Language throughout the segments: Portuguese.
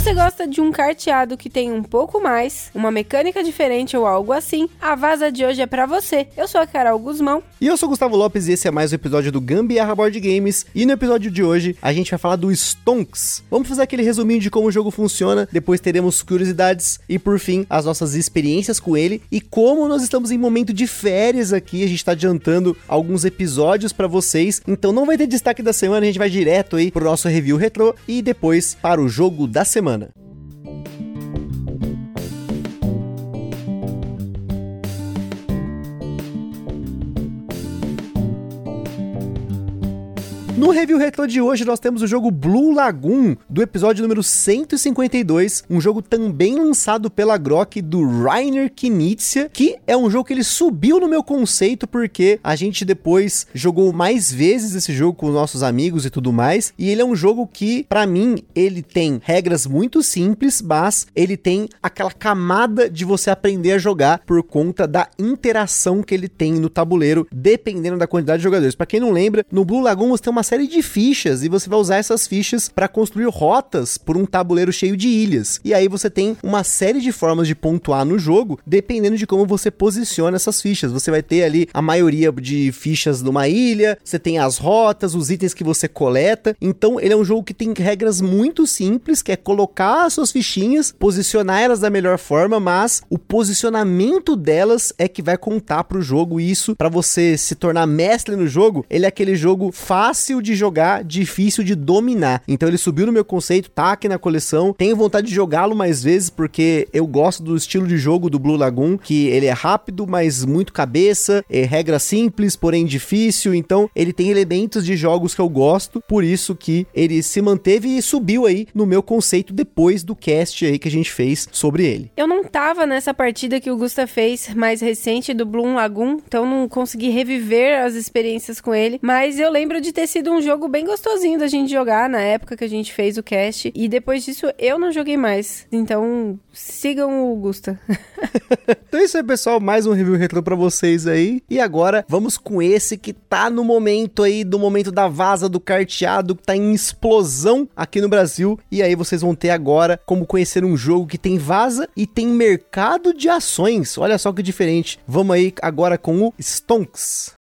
Você gosta de um carteado que tem um pouco mais, uma mecânica diferente ou algo assim, a vaza de hoje é para você. Eu sou a Carol Guzmão. E eu sou o Gustavo Lopes e esse é mais um episódio do Gambiarra Board Games. E no episódio de hoje a gente vai falar do Stonks. Vamos fazer aquele resuminho de como o jogo funciona, depois teremos curiosidades e por fim as nossas experiências com ele e como nós estamos em momento de férias aqui, a gente tá adiantando alguns episódios para vocês. Então não vai ter destaque da semana, a gente vai direto aí pro nosso review retrô e depois para o jogo da semana semana. No review retro de hoje, nós temos o jogo Blue Lagoon, do episódio número 152, um jogo também lançado pela Grok do Rainer Knizia, que é um jogo que ele subiu no meu conceito porque a gente depois jogou mais vezes esse jogo com nossos amigos e tudo mais, e ele é um jogo que, para mim, ele tem regras muito simples, mas ele tem aquela camada de você aprender a jogar por conta da interação que ele tem no tabuleiro, dependendo da quantidade de jogadores. Para quem não lembra, no Blue Lagoon você tem uma série de fichas e você vai usar essas fichas para construir rotas por um tabuleiro cheio de ilhas. E aí você tem uma série de formas de pontuar no jogo, dependendo de como você posiciona essas fichas. Você vai ter ali a maioria de fichas numa ilha, você tem as rotas, os itens que você coleta. Então ele é um jogo que tem regras muito simples, que é colocar as suas fichinhas, posicionar elas da melhor forma, mas o posicionamento delas é que vai contar pro jogo isso para você se tornar mestre no jogo. Ele é aquele jogo fácil de jogar, difícil de dominar. Então ele subiu no meu conceito, tá aqui na coleção. Tenho vontade de jogá-lo mais vezes porque eu gosto do estilo de jogo do Blue Lagoon, que ele é rápido, mas muito cabeça, é regra simples, porém difícil. Então ele tem elementos de jogos que eu gosto, por isso que ele se manteve e subiu aí no meu conceito depois do cast aí que a gente fez sobre ele. Eu não tava nessa partida que o Gusta fez mais recente do Blue Lagoon, então não consegui reviver as experiências com ele, mas eu lembro de ter sido um jogo bem gostosinho da gente jogar na época que a gente fez o cast. E depois disso eu não joguei mais. Então sigam o Gusta. então é isso aí, pessoal. Mais um review retro pra vocês aí. E agora vamos com esse que tá no momento aí, do momento da vaza do carteado, que tá em explosão aqui no Brasil. E aí vocês vão ter agora como conhecer um jogo que tem vaza e tem mercado de ações. Olha só que diferente. Vamos aí agora com o Stonks.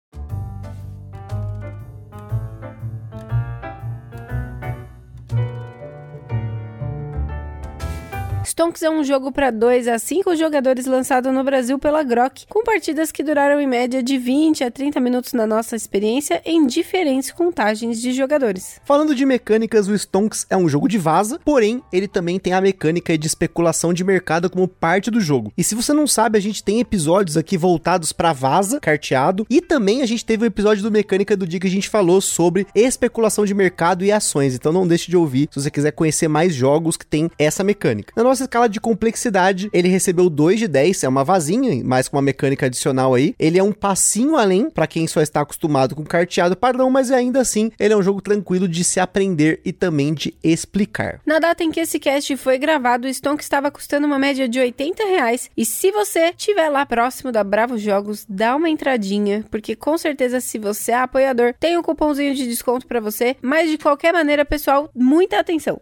Stonks é um jogo para 2 a 5 jogadores lançado no Brasil pela Grok, com partidas que duraram em média de 20 a 30 minutos na nossa experiência em diferentes contagens de jogadores. Falando de mecânicas, o Stonks é um jogo de vaza, porém ele também tem a mecânica de especulação de mercado como parte do jogo. E se você não sabe, a gente tem episódios aqui voltados para vaza, carteado, e também a gente teve o um episódio do mecânica do dia que a gente falou sobre especulação de mercado e ações. Então não deixe de ouvir se você quiser conhecer mais jogos que tem essa mecânica. Na nossa escala de complexidade, ele recebeu 2 de 10, é uma vazinha, mas com uma mecânica adicional aí. Ele é um passinho além para quem só está acostumado com carteado padrão, mas ainda assim, ele é um jogo tranquilo de se aprender e também de explicar. Na data em que esse cast foi gravado, o Stonk estava custando uma média de 80 reais. E se você estiver lá próximo da Bravo Jogos, dá uma entradinha, porque com certeza se você é apoiador, tem um cupomzinho de desconto para você. Mas de qualquer maneira, pessoal, muita atenção.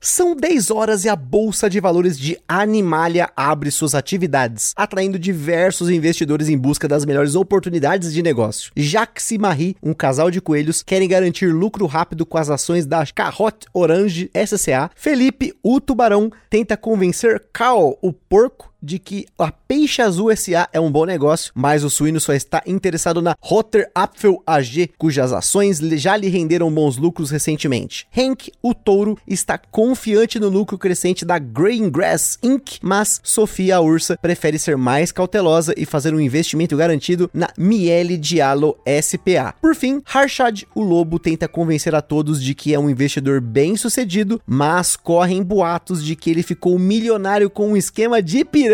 São 10 horas e a Bolsa de Valores de Animalia abre suas atividades, atraindo diversos investidores em busca das melhores oportunidades de negócio. Jacques e Marie, um casal de coelhos, querem garantir lucro rápido com as ações da Carrote Orange SCA. Felipe, o tubarão, tenta convencer Cal, o porco, de que a Peixe Azul SA é um bom negócio, mas o suíno só está interessado na Rotter Apfel AG, cujas ações já lhe renderam bons lucros recentemente. Hank, o touro, está confiante no lucro crescente da Green Grass Inc., mas Sofia, a ursa, prefere ser mais cautelosa e fazer um investimento garantido na Miele Diallo SPA. Por fim, Harshad, o lobo, tenta convencer a todos de que é um investidor bem sucedido, mas correm boatos de que ele ficou milionário com um esquema de pirâmide.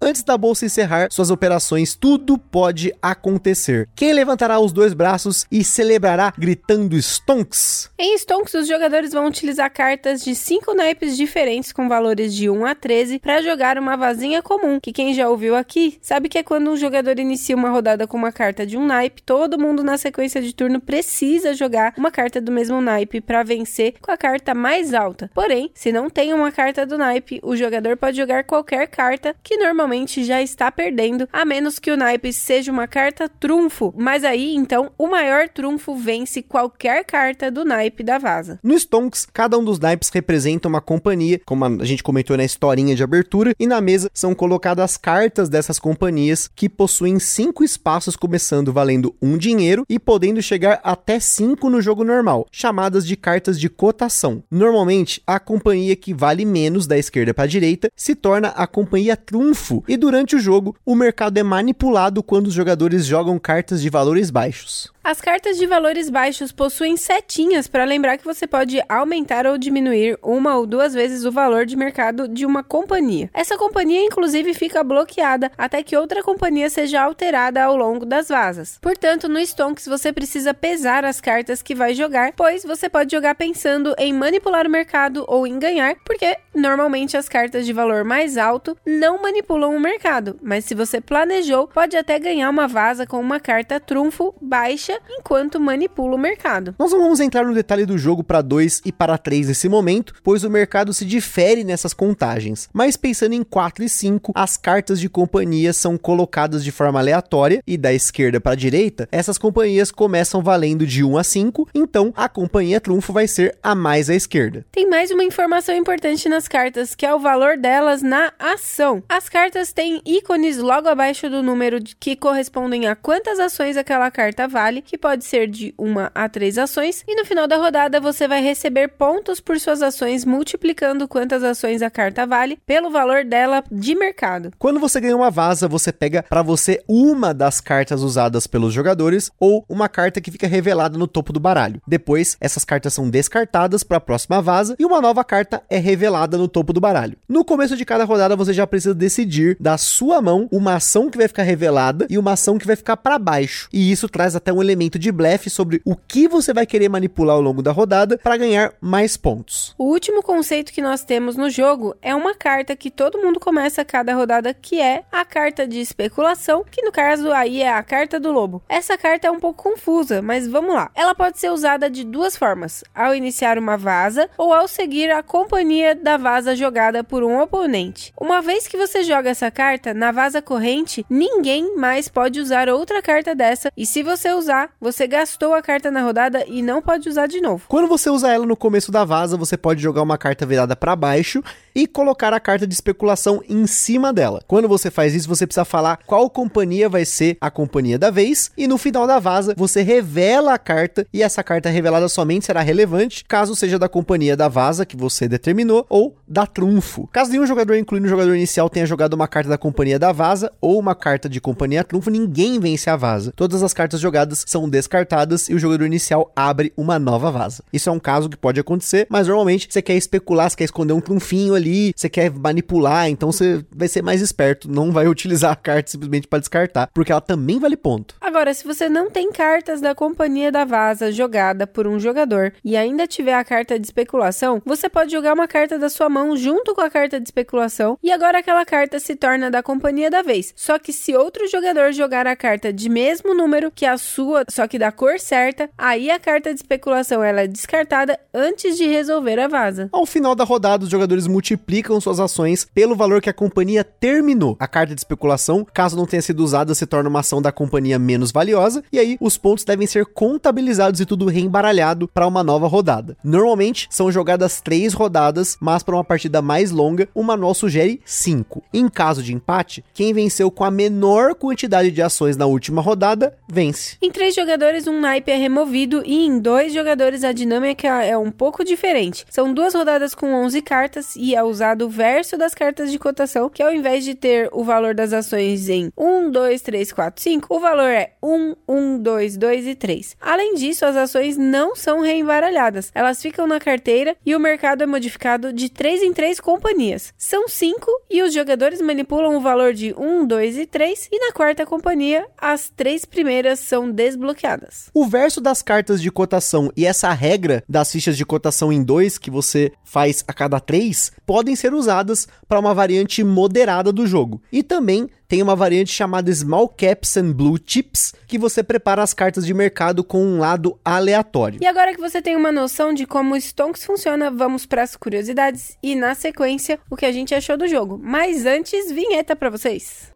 Antes da bolsa encerrar suas operações, tudo pode acontecer. Quem levantará os dois braços e celebrará gritando Stonks? Em Stonks, os jogadores vão utilizar cartas de cinco naipes diferentes com valores de 1 a 13 para jogar uma vazinha comum, que quem já ouviu aqui sabe que é quando um jogador inicia uma rodada com uma carta de um naipe, todo mundo na sequência de turno precisa jogar uma carta do mesmo naipe para vencer com a carta mais alta. Porém, se não tem uma carta do naipe, o jogador pode jogar qualquer carta que normalmente já está perdendo, a menos que o naipe seja uma carta trunfo. Mas aí, então, o maior trunfo vence qualquer carta do naipe da vaza. No Stonks, cada um dos naipes representa uma companhia, como a gente comentou na historinha de abertura, e na mesa são colocadas cartas dessas companhias que possuem cinco espaços, começando valendo um dinheiro e podendo chegar até cinco no jogo normal, chamadas de cartas de cotação. Normalmente, a companhia que vale menos da esquerda para a direita se torna a companhia trunfo, e durante o jogo, o mercado é manipulado quando os jogadores jogam cartas de valores baixos. As cartas de valores baixos possuem setinhas para lembrar que você pode aumentar ou diminuir uma ou duas vezes o valor de mercado de uma companhia. Essa companhia, inclusive, fica bloqueada até que outra companhia seja alterada ao longo das vazas. Portanto, no Stonks você precisa pesar as cartas que vai jogar, pois você pode jogar pensando em manipular o mercado ou em ganhar, porque normalmente as cartas de valor mais alto não manipulam o mercado, mas se você planejou, pode até ganhar uma vaza com uma carta trunfo baixa enquanto manipula o mercado. Nós não vamos entrar no detalhe do jogo para 2 e para 3 nesse momento, pois o mercado se difere nessas contagens. Mas pensando em 4 e 5, as cartas de companhia são colocadas de forma aleatória e da esquerda para a direita, essas companhias começam valendo de 1 a 5, então a companhia trunfo vai ser a mais à esquerda. Tem mais uma informação importante nas cartas, que é o valor delas na ação. As cartas têm ícones logo abaixo do número que correspondem a quantas ações aquela carta vale, que pode ser de uma a três ações, e no final da rodada você vai receber pontos por suas ações, multiplicando quantas ações a carta vale pelo valor dela de mercado. Quando você ganha uma vaza, você pega para você uma das cartas usadas pelos jogadores ou uma carta que fica revelada no topo do baralho. Depois, essas cartas são descartadas para a próxima vaza e uma nova carta é revelada no topo do baralho. No começo de cada rodada, você já precisa decidir da sua mão uma ação que vai ficar revelada e uma ação que vai ficar para baixo. E isso traz até um elemento elemento de blefe sobre o que você vai querer manipular ao longo da rodada para ganhar mais pontos. O último conceito que nós temos no jogo é uma carta que todo mundo começa cada rodada, que é a carta de especulação, que no caso aí é a carta do lobo. Essa carta é um pouco confusa, mas vamos lá. Ela pode ser usada de duas formas: ao iniciar uma vaza ou ao seguir a companhia da vaza jogada por um oponente. Uma vez que você joga essa carta na vaza corrente, ninguém mais pode usar outra carta dessa, e se você usar, você gastou a carta na rodada e não pode usar de novo. Quando você usa ela no começo da vaza, você pode jogar uma carta virada para baixo e colocar a carta de especulação em cima dela. Quando você faz isso, você precisa falar qual companhia vai ser a companhia da vez e no final da vaza você revela a carta e essa carta revelada somente será relevante caso seja da companhia da vaza que você determinou ou da trunfo. Caso nenhum jogador, incluindo o jogador inicial, tenha jogado uma carta da companhia da vaza ou uma carta de companhia trunfo, ninguém vence a vaza. Todas as cartas jogadas são descartadas e o jogador inicial abre uma nova vaza. Isso é um caso que pode acontecer, mas normalmente você quer especular, você quer esconder um trunfinho ali, você quer manipular, então você vai ser mais esperto, não vai utilizar a carta simplesmente para descartar, porque ela também vale ponto. Agora, se você não tem cartas da companhia da vaza jogada por um jogador e ainda tiver a carta de especulação, você pode jogar uma carta da sua mão junto com a carta de especulação e agora aquela carta se torna da companhia da vez. Só que se outro jogador jogar a carta de mesmo número que a sua sua, só que da cor certa, aí a carta de especulação ela é descartada antes de resolver a vaza. Ao final da rodada, os jogadores multiplicam suas ações pelo valor que a companhia terminou. A carta de especulação, caso não tenha sido usada, se torna uma ação da companhia menos valiosa, e aí os pontos devem ser contabilizados e tudo reembaralhado para uma nova rodada. Normalmente são jogadas três rodadas, mas para uma partida mais longa, o manual sugere cinco. Em caso de empate, quem venceu com a menor quantidade de ações na última rodada vence. Em três jogadores, um naipe é removido e em dois jogadores a dinâmica é um pouco diferente. São duas rodadas com 11 cartas e é usado o verso das cartas de cotação, que ao invés de ter o valor das ações em 1, 2, 3, 4, 5, o valor é 1, 1, 2, 2 e 3. Além disso, as ações não são reembaralhadas, elas ficam na carteira e o mercado é modificado de 3 em 3 companhias. São 5 e os jogadores manipulam o valor de 1, 2 e 3, e na quarta companhia, as três primeiras são desbloqueadas. O verso das cartas de cotação e essa regra das fichas de cotação em 2 que você faz a cada 3 podem ser usadas para uma variante moderada do jogo. E também tem uma variante chamada Small Caps and Blue Chips, que você prepara as cartas de mercado com um lado aleatório. E agora que você tem uma noção de como o Stonks funciona, vamos para as curiosidades e na sequência o que a gente achou do jogo. Mas antes, vinheta para vocês.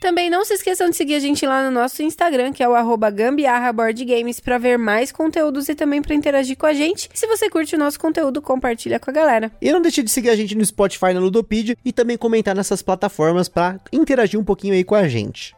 Também não se esqueçam de seguir a gente lá no nosso Instagram, que é o arroba Gambiarra Board Games, para ver mais conteúdos e também para interagir com a gente. Se você curte o nosso conteúdo, compartilha com a galera. E não deixe de seguir a gente no Spotify, na Ludopedia e também comentar nessas plataformas para interagir um pouquinho aí com a gente.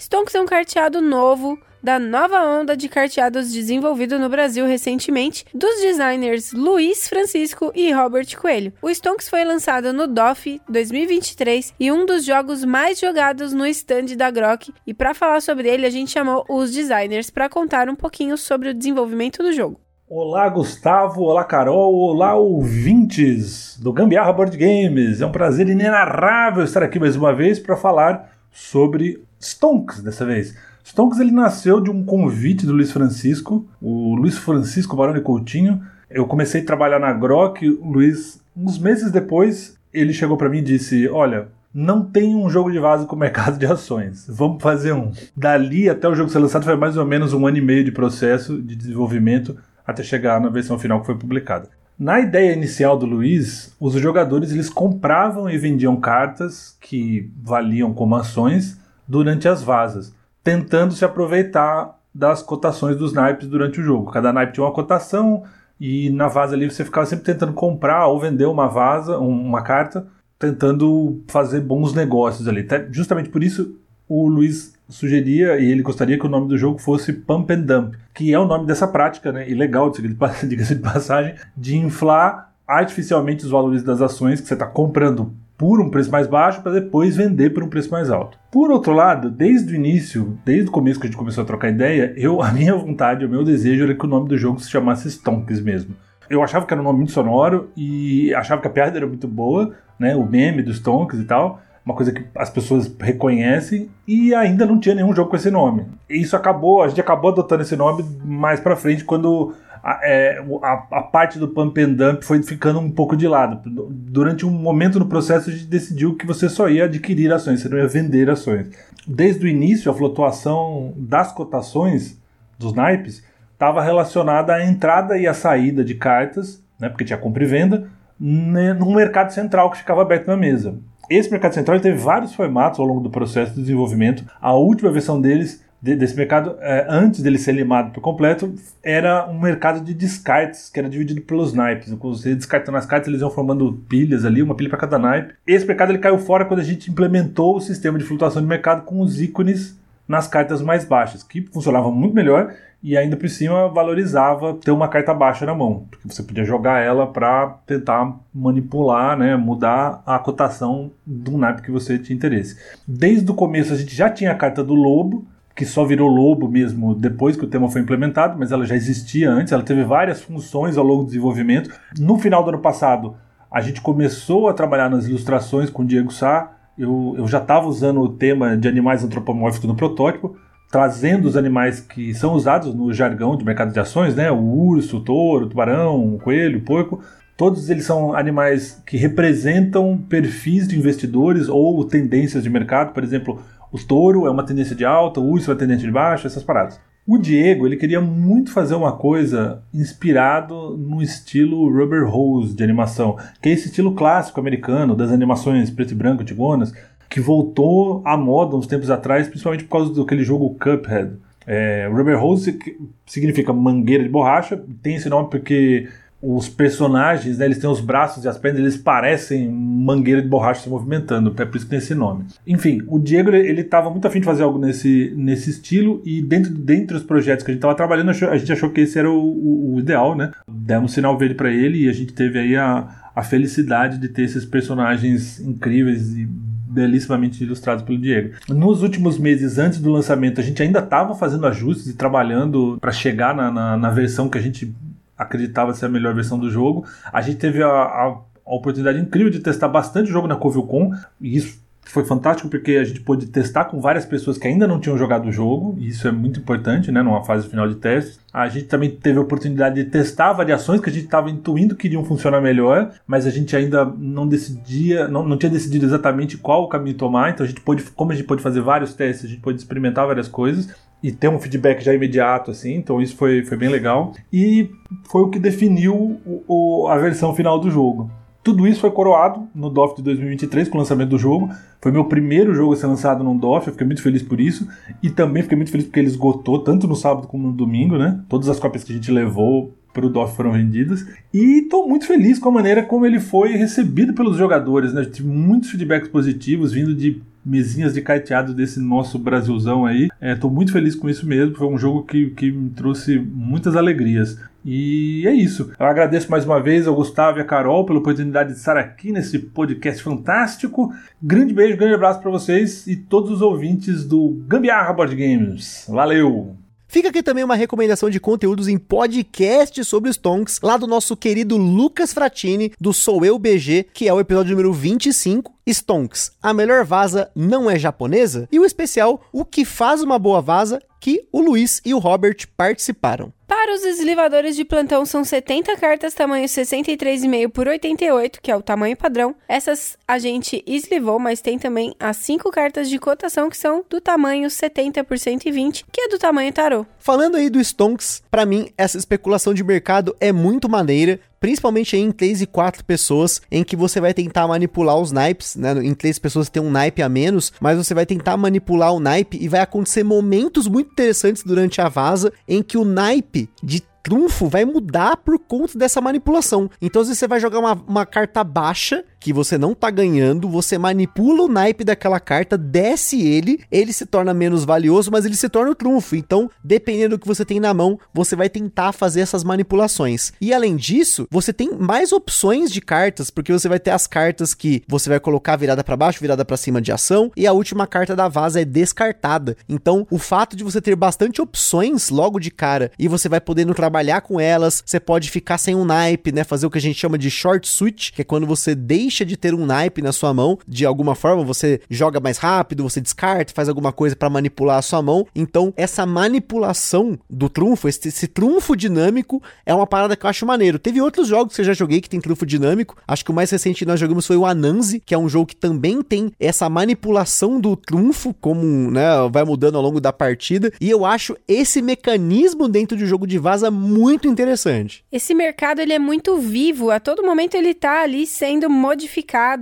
Stonks é um carteado novo da nova onda de carteados desenvolvido no Brasil recentemente dos designers Luiz Francisco e Robert Coelho. O Stonks foi lançado no DOF 2023 e um dos jogos mais jogados no stand da Grok. E para falar sobre ele, a gente chamou os designers para contar um pouquinho sobre o desenvolvimento do jogo. Olá, Gustavo. Olá, Carol. Olá, ouvintes do Gambiarra Board Games. É um prazer inenarrável estar aqui mais uma vez para falar sobre Stonks dessa vez. Stonks ele nasceu de um convite do Luiz Francisco, o Luiz Francisco Baroni Coutinho. Eu comecei a trabalhar na Grok, o Luiz, uns meses depois, ele chegou para mim e disse: Olha, não tem um jogo de vaso com mercado de ações. Vamos fazer um. Dali até o jogo ser lançado foi mais ou menos um ano e meio de processo de desenvolvimento até chegar na versão final que foi publicada. Na ideia inicial do Luiz, os jogadores eles compravam e vendiam cartas que valiam como ações durante as vazas, tentando se aproveitar das cotações dos naipes durante o jogo. Cada naipe tinha uma cotação e na vaza ali você ficava sempre tentando comprar ou vender uma vaza, uma carta, tentando fazer bons negócios ali. Justamente por isso o Luiz sugeria e ele gostaria que o nome do jogo fosse Pump and Dump, que é o nome dessa prática, né, ilegal, diga-se de passagem, de inflar artificialmente os valores das ações que você está comprando por um preço mais baixo para depois vender por um preço mais alto. Por outro lado, desde o início, desde o começo que a gente começou a trocar ideia, eu a minha vontade, o meu desejo era que o nome do jogo se chamasse Stonks mesmo. Eu achava que era um nome muito sonoro e achava que a piada era muito boa, né, o meme dos Stonks e tal, uma coisa que as pessoas reconhecem e ainda não tinha nenhum jogo com esse nome. E isso acabou, a gente acabou adotando esse nome mais para frente quando a, é, a, a, parte do pump and dump foi ficando um pouco de lado. Durante um momento no processo a gente decidiu que você só ia adquirir ações, você não ia vender ações. Desde o início a flutuação das cotações dos naipes estava relacionada à entrada e à saída de cartas, né, porque tinha compra e venda, num mercado central que ficava aberto na mesa. Esse mercado central teve vários formatos ao longo do processo de desenvolvimento. A última versão deles desse mercado, é, antes dele ser limado por completo, era um mercado de descartes, que era dividido pelos naipes. Você descartando as cartas, eles iam formando pilhas ali, uma pilha para cada naipe. Esse mercado ele caiu fora quando a gente implementou o sistema de flutuação de mercado com os ícones nas cartas mais baixas, que funcionava muito melhor e ainda por cima valorizava ter uma carta baixa na mão, porque você podia jogar ela para tentar manipular, né, mudar a cotação do naipe que você tinha interesse. Desde o começo a gente já tinha a carta do lobo, que só virou lobo mesmo depois que o tema foi implementado, mas ela já existia antes, ela teve várias funções ao longo do desenvolvimento. No final do ano passado, a gente começou a trabalhar nas ilustrações com o Diego Sá, eu, eu já estava usando o tema de animais antropomórficos no protótipo, trazendo os animais que são usados no jargão de mercado de ações, né? O urso, o touro, o tubarão, o coelho, o porco. Todos eles são animais que representam perfis de investidores ou tendências de mercado. Por exemplo, o touro é uma tendência de alta, o urso é uma tendência de baixa, essas paradas. O Diego, ele queria muito fazer uma coisa inspirado no estilo Rubber Hose de animação, que é esse estilo clássico americano das animações preto e branco antigonas, que voltou à moda uns tempos atrás, principalmente por causa daquele jogo Cuphead. É, Rubber Hose significa mangueira de borracha, tem esse nome porque os personagens, né, eles têm os braços e as pernas, eles parecem mangueira de borracha se movimentando, é por isso que tem esse nome. Enfim, o Diego ele estava muito afim de fazer algo nesse, nesse estilo e dentro dentre os projetos que a gente estava trabalhando, a gente achou que esse era o, o, o ideal, né? Demos um sinal verde para ele e a gente teve aí a, a felicidade de ter esses personagens incríveis e belíssimamente ilustrados pelo Diego. Nos últimos meses antes do lançamento, a gente ainda estava fazendo ajustes e trabalhando para chegar na, na, na versão que a gente acreditava ser a melhor versão do jogo. A gente teve a, a, a oportunidade incrível de testar bastante jogo na CovilCon, e isso foi fantástico porque a gente pôde testar com várias pessoas que ainda não tinham jogado o jogo, e isso é muito importante, né, numa fase final de testes. A gente também teve a oportunidade de testar variações que a gente estava intuindo que iriam funcionar melhor, mas a gente ainda não decidia, não, não tinha decidido exatamente qual o caminho tomar, então a gente pôde, como a gente pôde fazer vários testes, a gente pôde experimentar várias coisas e ter um feedback já imediato, assim, então isso foi, foi bem legal. E foi o que definiu o, o, a versão final do jogo. Tudo isso foi coroado no DOF de 2023 com o lançamento do jogo. Foi meu primeiro jogo a ser lançado num DOF, eu fiquei muito feliz por isso. E também fiquei muito feliz porque ele esgotou, tanto no sábado como no domingo, né? Todas as cópias que a gente levou para o DOF foram vendidas. E estou muito feliz com a maneira como ele foi recebido pelos jogadores, né? tive muitos feedbacks positivos vindo de mesinhas de carteado desse nosso Brasilzão aí. Estou é, muito feliz com isso mesmo. Foi um jogo que, que me trouxe muitas alegrias. E é isso. Eu agradeço mais uma vez ao Gustavo e a Carol pela oportunidade de estar aqui nesse podcast fantástico. Grande beijo, grande abraço para vocês e todos os ouvintes do Gambiarra Board Games. Valeu! Fica aqui também uma recomendação de conteúdos em podcast sobre os Tonks, lá do nosso querido Lucas Fratini, do Sou Eu BG, que é o episódio número 25. Stonks, a melhor vaza não é japonesa? E o especial, o que faz uma boa vaza, que o Luiz e o Robert participaram. Para os eslivadores de plantão são 70 cartas tamanho 63,5 por 88, que é o tamanho padrão. Essas a gente eslivou, mas tem também as 5 cartas de cotação que são do tamanho 70 por 120, que é do tamanho tarô. Falando aí do Stonks, para mim essa especulação de mercado é muito maneira principalmente em 3 e 4 pessoas, em que você vai tentar manipular os naipes, né? Em 3 pessoas tem um naipe a menos, mas você vai tentar manipular o naipe e vai acontecer momentos muito interessantes durante a vaza em que o naipe de trunfo vai mudar por conta dessa manipulação. Então, se você vai jogar uma, uma carta baixa que você não tá ganhando, você manipula o naipe daquela carta, desce ele, ele se torna menos valioso, mas ele se torna o trunfo. Então, dependendo do que você tem na mão, você vai tentar fazer essas manipulações. E além disso, você tem mais opções de cartas, porque você vai ter as cartas que você vai colocar virada para baixo, virada para cima de ação, e a última carta da vaza é descartada. Então, o fato de você ter bastante opções logo de cara e você vai podendo trabalhar com elas, você pode ficar sem um naipe, né, fazer o que a gente chama de short switch, que é quando você deixa deixa de ter um naipe na sua mão, de alguma forma você joga mais rápido, você descarta, faz alguma coisa para manipular a sua mão. Então, essa manipulação do trunfo, esse, esse trunfo dinâmico, é uma parada que eu acho maneiro. Teve outros jogos que eu já joguei que tem trunfo dinâmico. Acho que o mais recente que nós jogamos foi o Anansi, que é um jogo que também tem essa manipulação do trunfo, como né, vai mudando ao longo da partida. E eu acho esse mecanismo dentro de um jogo de vaza muito interessante. Esse mercado ele é muito vivo, a todo momento ele tá ali sendo modificado,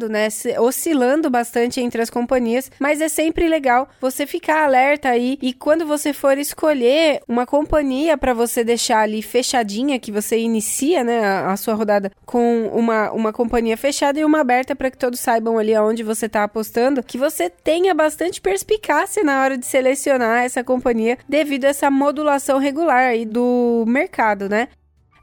né? Oscilando bastante entre as companhias, mas é sempre legal você ficar alerta aí e quando você for escolher uma companhia para você deixar ali fechadinha, que você inicia, né, a, sua rodada com uma, uma companhia fechada e uma aberta para que todos saibam ali aonde você tá apostando, que você tenha bastante perspicácia na hora de selecionar essa companhia devido a essa modulação regular aí do mercado, né?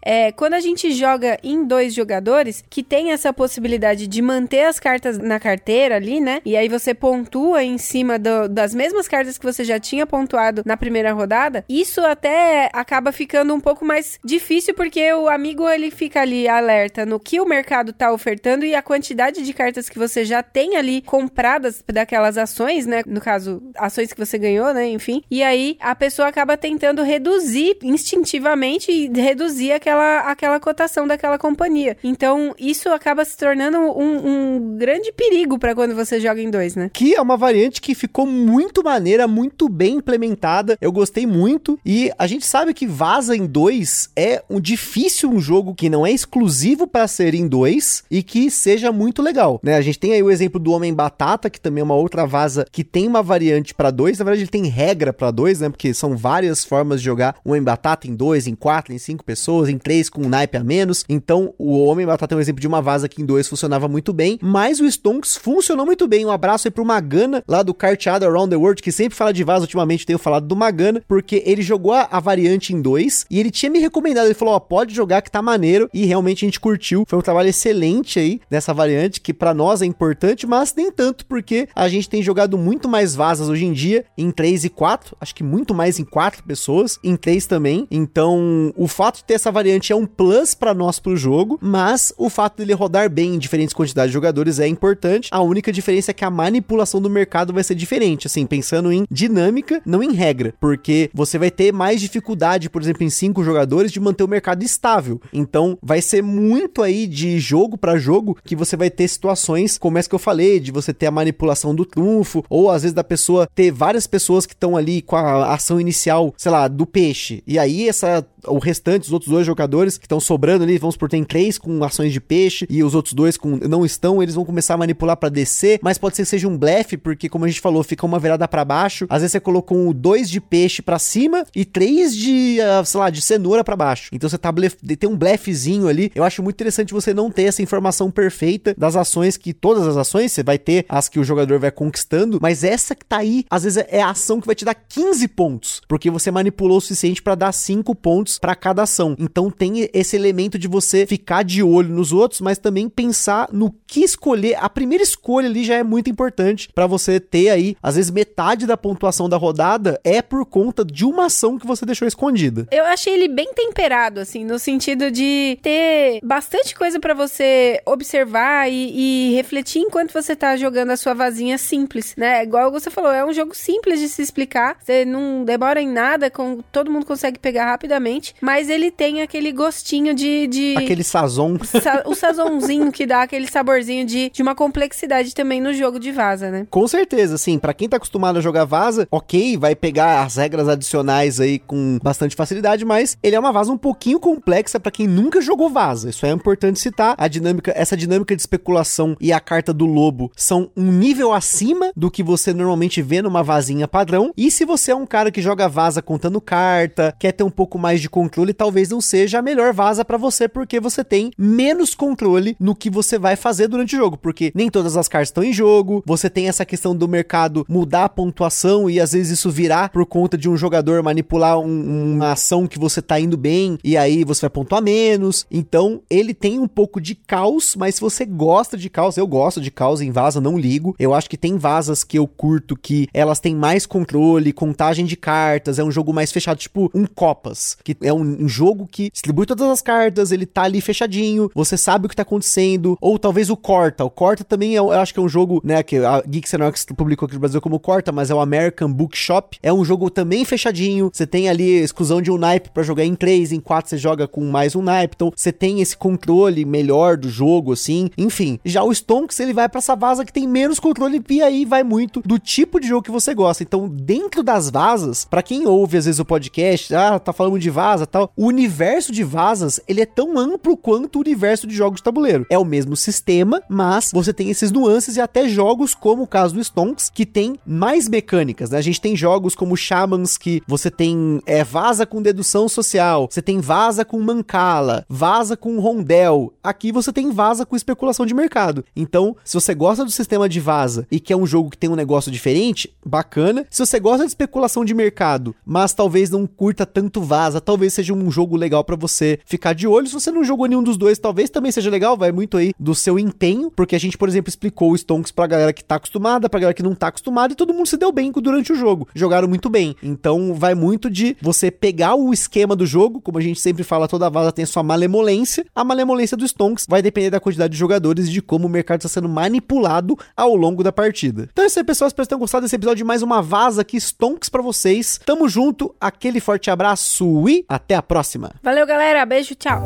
É, quando a gente joga em dois jogadores, que tem essa possibilidade de manter as cartas na carteira ali, né? E aí você pontua em cima do, das mesmas cartas que você já tinha pontuado na primeira rodada, isso até acaba ficando um pouco mais difícil porque o amigo ele fica ali alerta no que o mercado tá ofertando e a quantidade de cartas que você já tem ali compradas daquelas ações, né? No caso, ações que você ganhou, né? Enfim. E aí a pessoa acaba tentando reduzir instintivamente e reduzir aquela aquela, aquela cotação daquela companhia. Então, isso acaba se tornando um, um grande perigo para quando você joga em dois, né? Que é uma variante que ficou muito maneira, muito bem implementada. Eu gostei muito. E a gente sabe que Vaza em dois é um difícil um jogo que não é exclusivo para ser em dois e que seja muito legal, né? A gente tem aí o exemplo do Homem Batata, que também é uma outra vaza que tem uma variante para dois. Na verdade, ele tem regra para dois, né? Porque são várias formas de jogar o Homem Batata em dois, em quatro, em cinco pessoas, em 3 com um naipe a menos. Então, o Homem Batata é um exemplo de uma vaza que em 2 funcionava muito bem, mas o Stonks funcionou muito bem. Um abraço aí pro Magana, lá do Carteado Around the World, que sempre fala de vaza, ultimamente tenho falado do Magana, porque ele jogou a, a variante em 2 e ele tinha me recomendado, ele falou, ó, pode jogar que tá maneiro, e realmente a gente curtiu. Foi um trabalho excelente aí dessa variante, que para nós é importante, mas nem tanto, porque a gente tem jogado muito mais vazas hoje em dia, em 3 e 4, acho que muito mais em 4 pessoas, em 3 também. Então, o fato de ter essa variante é um plus para nós pro jogo, mas o fato dele rodar bem em diferentes quantidades de jogadores é importante. A única diferença é que a manipulação do mercado vai ser diferente, assim, pensando em dinâmica, não em regra, porque você vai ter mais dificuldade, por exemplo, em cinco jogadores de manter o mercado estável. Então, vai ser muito aí de jogo para jogo que você vai ter situações como essa que eu falei, de você ter a manipulação do trunfo, ou às vezes da pessoa ter várias pessoas que estão ali com a ação inicial, sei lá, do peixe. E aí essa o restante, os outros dois jogadores que estão sobrando ali, vamos por tem três com ações de peixe e os outros dois com não estão, eles vão começar a manipular para descer, mas pode ser que seja um blefe, porque como a gente falou, fica uma virada para baixo. Às vezes você colocou um dois de peixe para cima e três de, uh, sei lá, de cenoura para baixo. Então você tá blef... tem um blefezinho ali. Eu acho muito interessante você não ter essa informação perfeita das ações que todas as ações você vai ter as que o jogador vai conquistando, mas essa que tá aí, às vezes é a ação que vai te dar 15 pontos, porque você manipulou o suficiente para dar 5 pontos pontos para cada ação. Então tem esse elemento de você ficar de olho nos outros, mas também pensar no que escolher. A primeira escolha ali já é muito importante para você ter aí, às vezes metade da pontuação da rodada é por conta de uma ação que você deixou escondida. Eu achei ele bem temperado assim, no sentido de ter bastante coisa para você observar e, e, refletir enquanto você tá jogando a sua vazinha simples, né? Igual você falou, é um jogo simples de se explicar, você não demora em nada, com, todo mundo consegue pegar rapidamente mas ele tem aquele gostinho de. de aquele sazon. Sa o sazonzinho que dá aquele saborzinho de, de uma complexidade também no jogo de vaza, né? Com certeza, sim. Para quem tá acostumado a jogar vaza, ok, vai pegar as regras adicionais aí com bastante facilidade, mas ele é uma vaza um pouquinho complexa para quem nunca jogou vaza. Isso é importante citar. A dinâmica, essa dinâmica de especulação e a carta do lobo são um nível acima do que você normalmente vê numa vazinha padrão. E se você é um cara que joga vaza contando carta, quer ter um pouco mais de controle talvez não seja a melhor vaza para você, porque você tem menos controle no que você vai fazer durante o jogo, porque nem todas as cartas estão em jogo, você tem essa questão do mercado mudar a pontuação e às vezes isso virar por conta de um jogador manipular um, uma ação que você tá indo bem e aí você vai pontuar menos. Então, ele tem um pouco de caos, mas se você gosta de caos, eu gosto de caos em vaza, não ligo. Eu acho que tem vazas que eu curto que elas têm mais controle, contagem de cartas, é um jogo mais fechado, tipo um Copas, que é um, um, jogo que distribui todas as cartas, ele tá ali fechadinho, você sabe o que tá acontecendo, ou talvez o Corta. O Corta também é, eu acho que é um jogo, né, que a Geeks Anox publicou aqui no Brasil como Corta, mas é o American Bookshop. É um jogo também fechadinho, você tem ali exclusão de um naipe para jogar em 3, em 4 você joga com mais um naipe, então você tem esse controle melhor do jogo, assim, enfim. Já o Stonks, ele vai para essa vaza que tem menos controle e aí vai muito do tipo de jogo que você gosta. Então, dentro das vazas, para quem ouve às vezes o podcast, ah, tá falando de vaza tal, o universo de vazas, ele é tão amplo quanto o universo de jogos de tabuleiro. É o mesmo sistema, mas você tem esses nuances e até jogos como o caso do Stonks, que tem mais mecânicas, né? A gente tem jogos como Shamans, que você tem é, vaza com dedução social, você tem vaza com mancala, vaza com rondel. Aqui você tem vaza com especulação de mercado. Então, se você gosta do sistema de vaza e quer um jogo que tem um negócio diferente, bacana. Se você gosta de especulação de mercado, mas talvez não curta tanto vaza, talvez seja um jogo legal para você ficar de olho. Se você não jogou nenhum dos dois, talvez também seja legal, vai muito aí do seu empenho, porque a gente, por exemplo, explicou o Stonks pra galera que tá acostumada, pra galera que não tá acostumada, e todo mundo se deu bem durante o jogo. Jogaram muito bem. Então, vai muito de você pegar o esquema do jogo, como a gente sempre fala, toda vaza tem sua malemolência. A malemolência do Stonks vai depender da quantidade de jogadores e de como o mercado está sendo manipulado ao longo da partida. Então é isso aí, pessoal. Espero que tenham gostado desse episódio de mais uma vaza aqui, Stonks pra vocês. Tamo junto, aquele forte abraço e até a próxima. Valeu, galera. Beijo, tchau.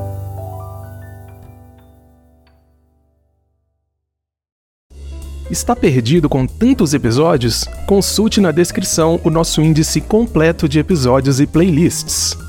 Está perdido com tantos episódios? Consulte na descrição o nosso índice completo de episódios e playlists.